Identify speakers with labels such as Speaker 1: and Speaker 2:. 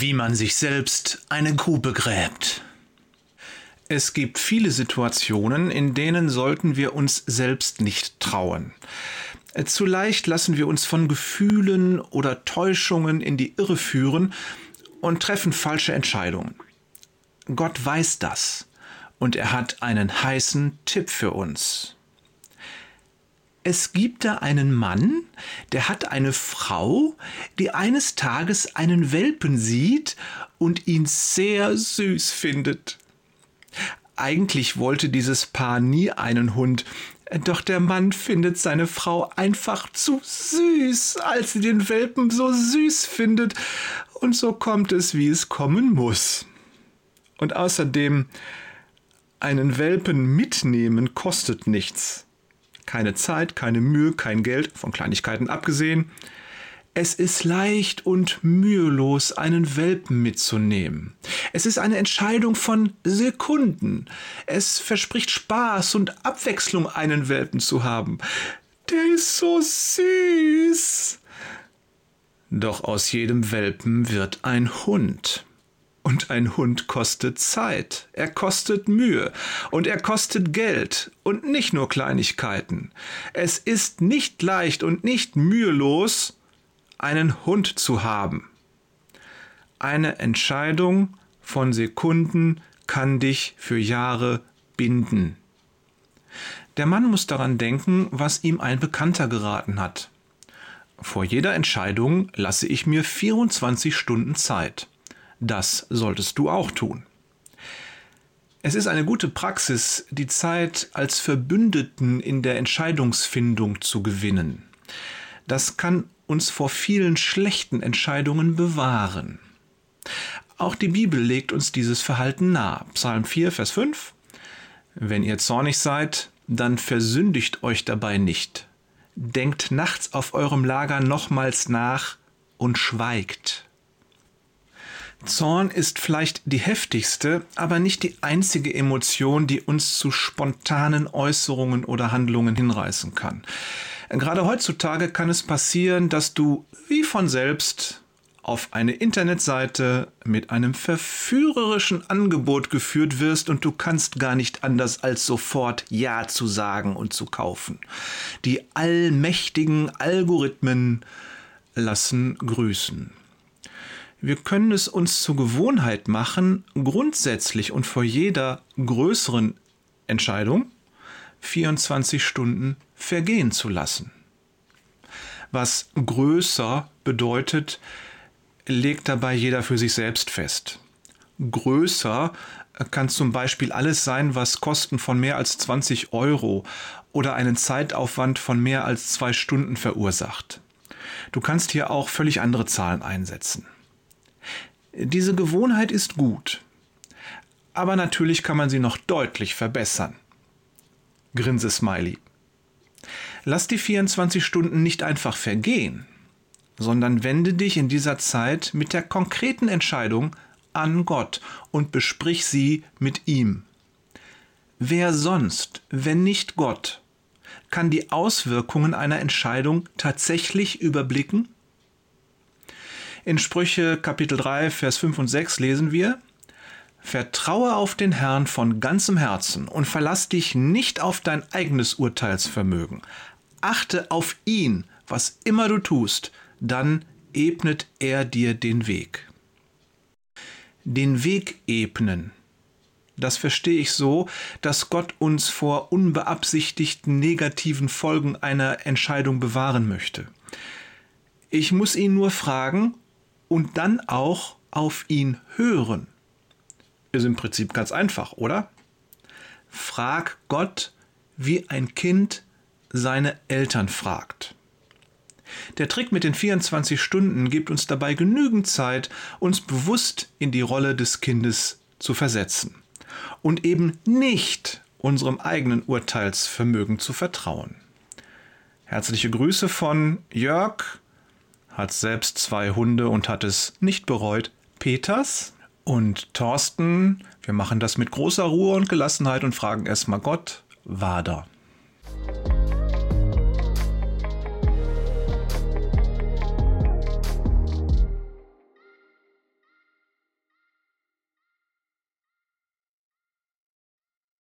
Speaker 1: wie man sich selbst eine Grube gräbt. Es gibt viele Situationen, in denen sollten wir uns selbst nicht trauen. Zu leicht lassen wir uns von Gefühlen oder Täuschungen in die Irre führen und treffen falsche Entscheidungen. Gott weiß das und er hat einen heißen Tipp für uns. Es gibt da einen Mann, der hat eine Frau, die eines Tages einen Welpen sieht und ihn sehr süß findet. Eigentlich wollte dieses Paar nie einen Hund, doch der Mann findet seine Frau einfach zu süß, als sie den Welpen so süß findet, und so kommt es, wie es kommen muss. Und außerdem, einen Welpen mitnehmen kostet nichts. Keine Zeit, keine Mühe, kein Geld, von Kleinigkeiten abgesehen. Es ist leicht und mühelos, einen Welpen mitzunehmen. Es ist eine Entscheidung von Sekunden. Es verspricht Spaß und Abwechslung, einen Welpen zu haben. Der ist so süß. Doch aus jedem Welpen wird ein Hund. Und ein Hund kostet Zeit, er kostet Mühe und er kostet Geld und nicht nur Kleinigkeiten. Es ist nicht leicht und nicht mühelos, einen Hund zu haben. Eine Entscheidung von Sekunden kann dich für Jahre binden. Der Mann muss daran denken, was ihm ein Bekannter geraten hat. Vor jeder Entscheidung lasse ich mir 24 Stunden Zeit. Das solltest du auch tun. Es ist eine gute Praxis, die Zeit als Verbündeten in der Entscheidungsfindung zu gewinnen. Das kann uns vor vielen schlechten Entscheidungen bewahren. Auch die Bibel legt uns dieses Verhalten nahe. Psalm 4, Vers 5. Wenn ihr zornig seid, dann versündigt euch dabei nicht. Denkt nachts auf eurem Lager nochmals nach und schweigt. Zorn ist vielleicht die heftigste, aber nicht die einzige Emotion, die uns zu spontanen Äußerungen oder Handlungen hinreißen kann. Gerade heutzutage kann es passieren, dass du wie von selbst auf eine Internetseite mit einem verführerischen Angebot geführt wirst und du kannst gar nicht anders als sofort Ja zu sagen und zu kaufen. Die allmächtigen Algorithmen lassen grüßen. Wir können es uns zur Gewohnheit machen, grundsätzlich und vor jeder größeren Entscheidung 24 Stunden vergehen zu lassen. Was größer bedeutet, legt dabei jeder für sich selbst fest. Größer kann zum Beispiel alles sein, was Kosten von mehr als 20 Euro oder einen Zeitaufwand von mehr als zwei Stunden verursacht. Du kannst hier auch völlig andere Zahlen einsetzen. Diese Gewohnheit ist gut, aber natürlich kann man sie noch deutlich verbessern. Grinse-Smiley. Lass die 24 Stunden nicht einfach vergehen, sondern wende dich in dieser Zeit mit der konkreten Entscheidung an Gott und besprich sie mit ihm. Wer sonst, wenn nicht Gott, kann die Auswirkungen einer Entscheidung tatsächlich überblicken? In Sprüche Kapitel 3, Vers 5 und 6 lesen wir, Vertraue auf den Herrn von ganzem Herzen und verlass dich nicht auf dein eigenes Urteilsvermögen. Achte auf ihn, was immer du tust, dann ebnet er dir den Weg. Den Weg ebnen. Das verstehe ich so, dass Gott uns vor unbeabsichtigten negativen Folgen einer Entscheidung bewahren möchte. Ich muss ihn nur fragen, und dann auch auf ihn hören. Ist im Prinzip ganz einfach, oder? Frag Gott, wie ein Kind seine Eltern fragt. Der Trick mit den 24 Stunden gibt uns dabei genügend Zeit, uns bewusst in die Rolle des Kindes zu versetzen und eben nicht unserem eigenen Urteilsvermögen zu vertrauen. Herzliche Grüße von Jörg, hat selbst zwei Hunde und hat es nicht bereut. Peters und Thorsten, wir machen das mit großer Ruhe und Gelassenheit und fragen erstmal Gott, Wader.